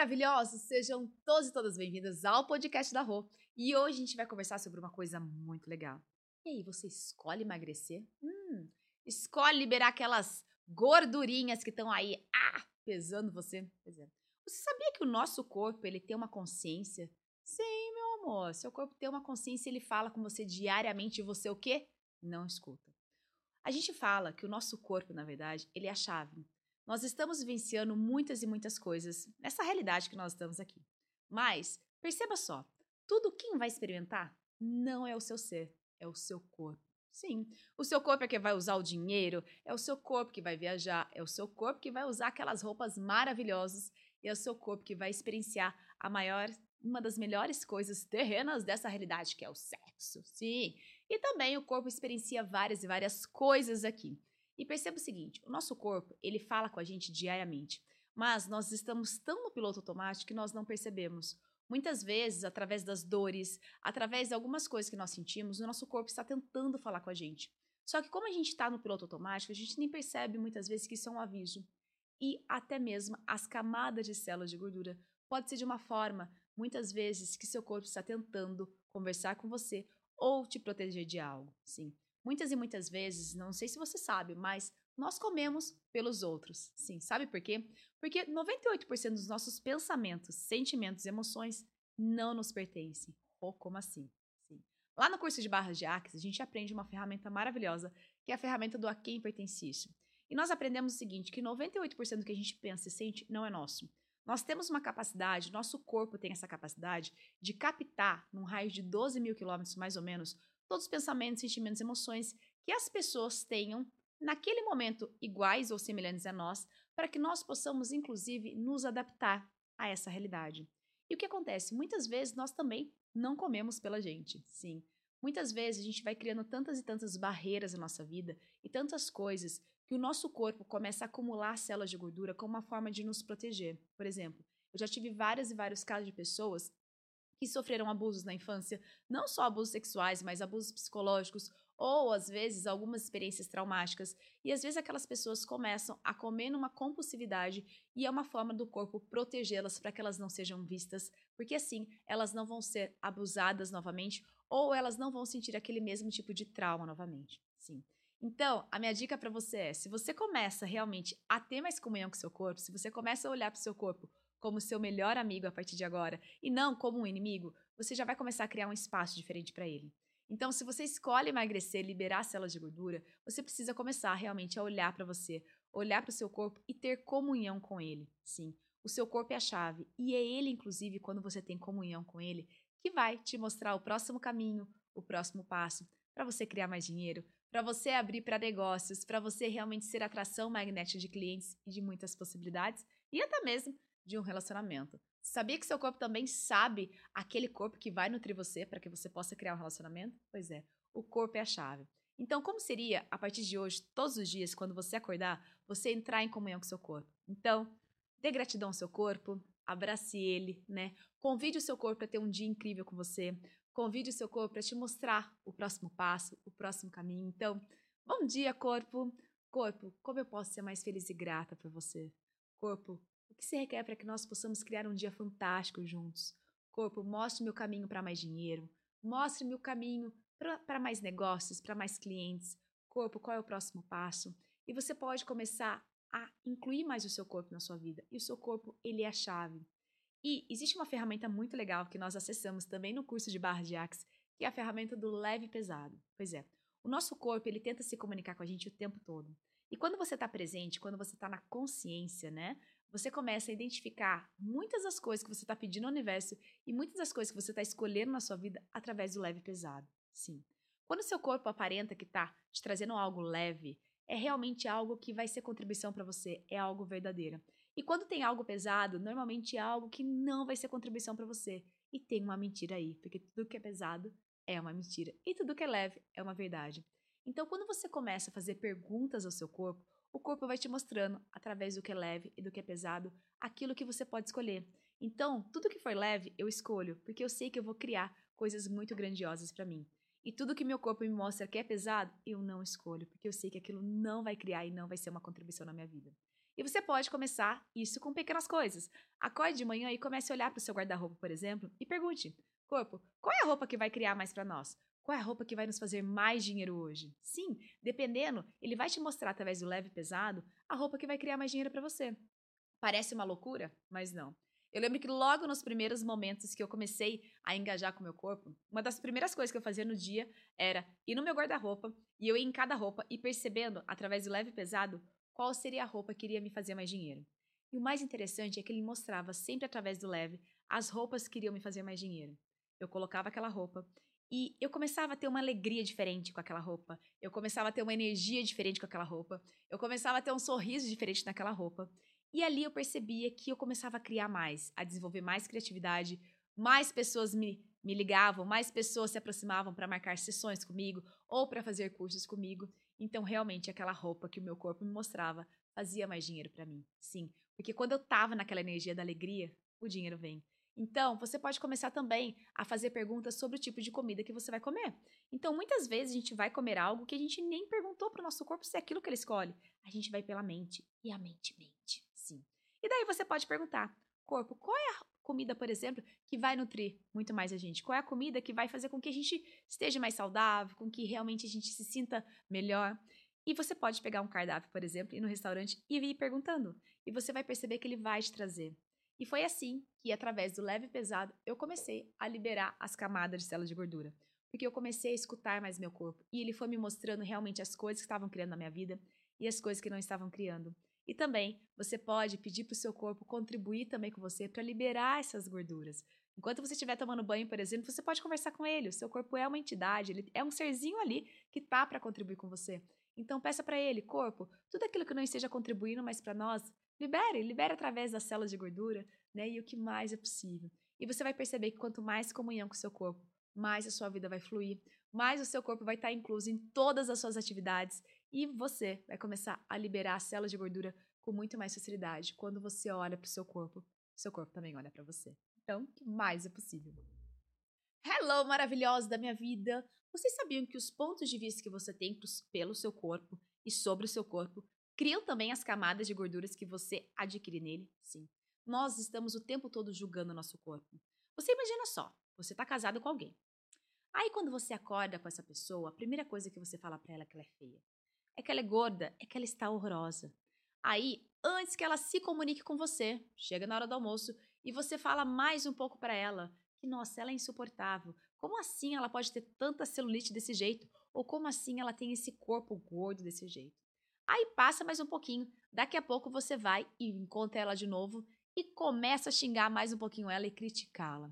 Maravilhosos! Sejam todos e todas bem-vindas ao podcast da Rô. E hoje a gente vai conversar sobre uma coisa muito legal. E aí, você escolhe emagrecer? Hum, escolhe liberar aquelas gordurinhas que estão aí, ah, pesando você? Pois é. Você sabia que o nosso corpo, ele tem uma consciência? Sim, amor. Seu corpo tem uma consciência, ele fala com você diariamente e você o quê? Não escuta. A gente fala que o nosso corpo, na verdade, ele é a chave. Nós estamos vivenciando muitas e muitas coisas nessa realidade que nós estamos aqui. Mas, perceba só, tudo quem vai experimentar não é o seu ser, é o seu corpo. Sim, o seu corpo é que vai usar o dinheiro, é o seu corpo que vai viajar, é o seu corpo que vai usar aquelas roupas maravilhosas e é o seu corpo que vai experienciar a maior, uma das melhores coisas terrenas dessa realidade, que é o sexo. Sim, e também o corpo experiencia várias e várias coisas aqui. E perceba o seguinte, o nosso corpo, ele fala com a gente diariamente, mas nós estamos tão no piloto automático que nós não percebemos. Muitas vezes, através das dores, através de algumas coisas que nós sentimos, o nosso corpo está tentando falar com a gente. Só que como a gente está no piloto automático, a gente nem percebe muitas vezes que isso é um aviso. E até mesmo as camadas de células de gordura pode ser de uma forma, muitas vezes, que seu corpo está tentando conversar com você ou te proteger de algo. Sim. Muitas e muitas vezes, não sei se você sabe, mas nós comemos pelos outros. Sim, sabe por quê? Porque 98% dos nossos pensamentos, sentimentos e emoções não nos pertencem. Ou como assim? Sim. Lá no curso de barras de Axis, a gente aprende uma ferramenta maravilhosa, que é a ferramenta do a quem pertence isso. E nós aprendemos o seguinte, que 98% do que a gente pensa e sente não é nosso. Nós temos uma capacidade, nosso corpo tem essa capacidade de captar, num raio de 12 mil quilômetros mais ou menos, todos os pensamentos, sentimentos emoções que as pessoas tenham naquele momento iguais ou semelhantes a nós, para que nós possamos, inclusive, nos adaptar a essa realidade. E o que acontece? Muitas vezes nós também não comemos pela gente, sim. Muitas vezes a gente vai criando tantas e tantas barreiras na nossa vida e tantas coisas que o nosso corpo começa a acumular células de gordura como uma forma de nos proteger. Por exemplo, eu já tive vários e vários casos de pessoas que sofreram abusos na infância, não só abusos sexuais, mas abusos psicológicos ou às vezes algumas experiências traumáticas, e às vezes aquelas pessoas começam a comer numa compulsividade e é uma forma do corpo protegê-las para que elas não sejam vistas, porque assim elas não vão ser abusadas novamente ou elas não vão sentir aquele mesmo tipo de trauma novamente. Sim. Então, a minha dica para você é: se você começa realmente a ter mais comunhão com seu corpo, se você começa a olhar para o seu corpo como seu melhor amigo a partir de agora e não como um inimigo, você já vai começar a criar um espaço diferente para ele. Então, se você escolhe emagrecer, liberar células de gordura, você precisa começar realmente a olhar para você, olhar para o seu corpo e ter comunhão com ele. Sim, o seu corpo é a chave e é ele, inclusive, quando você tem comunhão com ele, que vai te mostrar o próximo caminho, o próximo passo para você criar mais dinheiro, para você abrir para negócios, para você realmente ser atração magnética de clientes e de muitas possibilidades e até mesmo de um relacionamento. Sabia que seu corpo também sabe aquele corpo que vai nutrir você para que você possa criar um relacionamento? Pois é, o corpo é a chave. Então, como seria, a partir de hoje, todos os dias, quando você acordar, você entrar em comunhão com seu corpo? Então, dê gratidão ao seu corpo, abrace ele, né? Convide o seu corpo para ter um dia incrível com você. Convide o seu corpo para te mostrar o próximo passo, o próximo caminho. Então, bom dia, corpo. Corpo, como eu posso ser mais feliz e grata para você? Corpo, o que se requer para que nós possamos criar um dia fantástico juntos? Corpo, mostre-me o caminho para mais dinheiro. Mostre-me o caminho para mais negócios, para mais clientes. Corpo, qual é o próximo passo? E você pode começar a incluir mais o seu corpo na sua vida. E o seu corpo, ele é a chave. E existe uma ferramenta muito legal que nós acessamos também no curso de barra de Axe, que é a ferramenta do leve pesado. Pois é, o nosso corpo, ele tenta se comunicar com a gente o tempo todo. E quando você está presente, quando você está na consciência, né? você começa a identificar muitas das coisas que você está pedindo ao universo e muitas das coisas que você está escolhendo na sua vida através do leve pesado. Sim. Quando seu corpo aparenta que está te trazendo algo leve, é realmente algo que vai ser contribuição para você, é algo verdadeiro. E quando tem algo pesado, normalmente é algo que não vai ser contribuição para você. E tem uma mentira aí, porque tudo que é pesado é uma mentira e tudo que é leve é uma verdade. Então, quando você começa a fazer perguntas ao seu corpo, o corpo vai te mostrando, através do que é leve e do que é pesado, aquilo que você pode escolher. Então, tudo que for leve, eu escolho, porque eu sei que eu vou criar coisas muito grandiosas para mim. E tudo que meu corpo me mostra que é pesado, eu não escolho, porque eu sei que aquilo não vai criar e não vai ser uma contribuição na minha vida. E você pode começar isso com pequenas coisas. Acorde de manhã e comece a olhar para o seu guarda-roupa, por exemplo, e pergunte: corpo, qual é a roupa que vai criar mais para nós? Qual é a roupa que vai nos fazer mais dinheiro hoje? Sim, dependendo, ele vai te mostrar através do leve e pesado a roupa que vai criar mais dinheiro para você. Parece uma loucura, mas não. Eu lembro que logo nos primeiros momentos que eu comecei a engajar com o meu corpo, uma das primeiras coisas que eu fazia no dia era ir no meu guarda-roupa e eu ir em cada roupa e percebendo, através do leve e pesado, qual seria a roupa que iria me fazer mais dinheiro. E o mais interessante é que ele mostrava sempre através do leve as roupas que iriam me fazer mais dinheiro. Eu colocava aquela roupa e eu começava a ter uma alegria diferente com aquela roupa. Eu começava a ter uma energia diferente com aquela roupa. Eu começava a ter um sorriso diferente naquela roupa. E ali eu percebia que eu começava a criar mais, a desenvolver mais criatividade, mais pessoas me, me ligavam, mais pessoas se aproximavam para marcar sessões comigo ou para fazer cursos comigo. Então, realmente, aquela roupa que o meu corpo me mostrava fazia mais dinheiro para mim. Sim, porque quando eu estava naquela energia da alegria, o dinheiro vem. Então, você pode começar também a fazer perguntas sobre o tipo de comida que você vai comer. Então, muitas vezes a gente vai comer algo que a gente nem perguntou para o nosso corpo se é aquilo que ele escolhe. A gente vai pela mente e a mente mente. Sim. E daí você pode perguntar, corpo, qual é a comida, por exemplo, que vai nutrir muito mais a gente? Qual é a comida que vai fazer com que a gente esteja mais saudável, com que realmente a gente se sinta melhor? E você pode pegar um cardápio, por exemplo, ir no restaurante e ir perguntando. E você vai perceber que ele vai te trazer. E foi assim que, através do leve e pesado, eu comecei a liberar as camadas de células de gordura. Porque eu comecei a escutar mais meu corpo. E ele foi me mostrando realmente as coisas que estavam criando na minha vida e as coisas que não estavam criando. E também você pode pedir para o seu corpo contribuir também com você para liberar essas gorduras. Enquanto você estiver tomando banho, por exemplo, você pode conversar com ele. O seu corpo é uma entidade, ele é um serzinho ali que tá para contribuir com você. Então peça para ele, corpo, tudo aquilo que não esteja contribuindo mais para nós, libere, libere através das células de gordura, né? E o que mais é possível. E você vai perceber que quanto mais comunhão com o seu corpo, mais a sua vida vai fluir, mais o seu corpo vai estar incluso em todas as suas atividades e você vai começar a liberar as células de gordura com muito mais facilidade quando você olha para o seu corpo. Seu corpo também olha para você. Então, o que mais é possível? Hello, maravilhosos da minha vida! Vocês sabiam que os pontos de vista que você tem pelo seu corpo e sobre o seu corpo criam também as camadas de gorduras que você adquire nele? Sim. Nós estamos o tempo todo julgando nosso corpo. Você imagina só, você está casado com alguém. Aí quando você acorda com essa pessoa, a primeira coisa que você fala para ela é que ela é feia é que ela é gorda, é que ela está horrorosa. Aí, antes que ela se comunique com você, chega na hora do almoço e você fala mais um pouco para ela que, nossa, ela é insuportável. Como assim ela pode ter tanta celulite desse jeito? Ou como assim ela tem esse corpo gordo desse jeito? Aí passa mais um pouquinho, daqui a pouco você vai e encontra ela de novo e começa a xingar mais um pouquinho ela e criticá-la.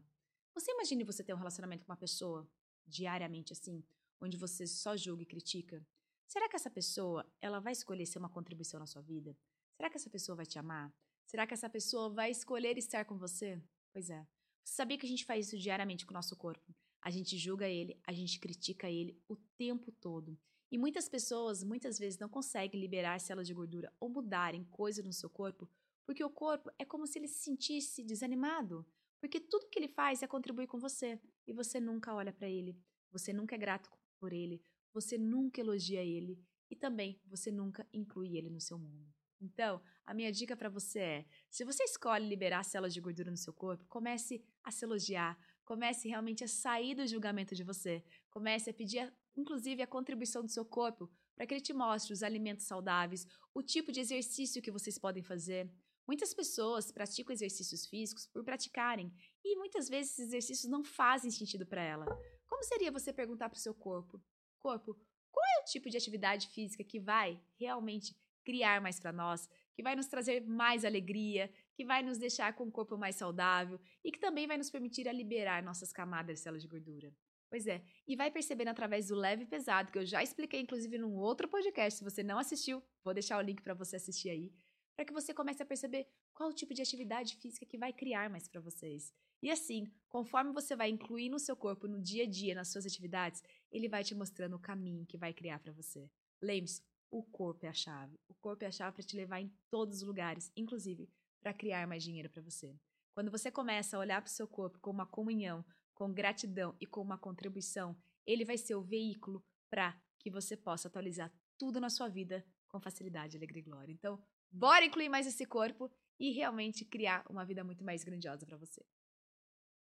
Você imagine você ter um relacionamento com uma pessoa diariamente assim, onde você só julga e critica? Será que essa pessoa, ela vai escolher ser uma contribuição na sua vida? Será que essa pessoa vai te amar? Será que essa pessoa vai escolher estar com você? Pois é. Você sabia que a gente faz isso diariamente com o nosso corpo? A gente julga ele, a gente critica ele o tempo todo. E muitas pessoas, muitas vezes, não conseguem liberar células de gordura ou mudarem coisas no seu corpo, porque o corpo é como se ele se sentisse desanimado. Porque tudo que ele faz é contribuir com você. E você nunca olha para ele. Você nunca é grato por ele você nunca elogia ele e também você nunca inclui ele no seu mundo. Então, a minha dica para você é: se você escolhe liberar células de gordura no seu corpo, comece a se elogiar, comece realmente a sair do julgamento de você, comece a pedir, inclusive, a contribuição do seu corpo para que ele te mostre os alimentos saudáveis, o tipo de exercício que vocês podem fazer. Muitas pessoas praticam exercícios físicos por praticarem e muitas vezes esses exercícios não fazem sentido para ela. Como seria você perguntar para o seu corpo: corpo, qual é o tipo de atividade física que vai realmente criar mais para nós, que vai nos trazer mais alegria, que vai nos deixar com um corpo mais saudável e que também vai nos permitir a liberar nossas camadas de células de gordura. Pois é, e vai percebendo através do leve e pesado, que eu já expliquei inclusive num outro podcast, se você não assistiu, vou deixar o link para você assistir aí, para que você comece a perceber qual o tipo de atividade física que vai criar mais para vocês. E assim, conforme você vai incluindo o seu corpo no dia a dia, nas suas atividades, ele vai te mostrando o caminho que vai criar para você. Lembre-se, o corpo é a chave. O corpo é a chave para te levar em todos os lugares, inclusive para criar mais dinheiro para você. Quando você começa a olhar para o seu corpo com uma comunhão, com gratidão e com uma contribuição, ele vai ser o veículo para que você possa atualizar tudo na sua vida com facilidade, alegria e glória. Então, bora incluir mais esse corpo e realmente criar uma vida muito mais grandiosa para você.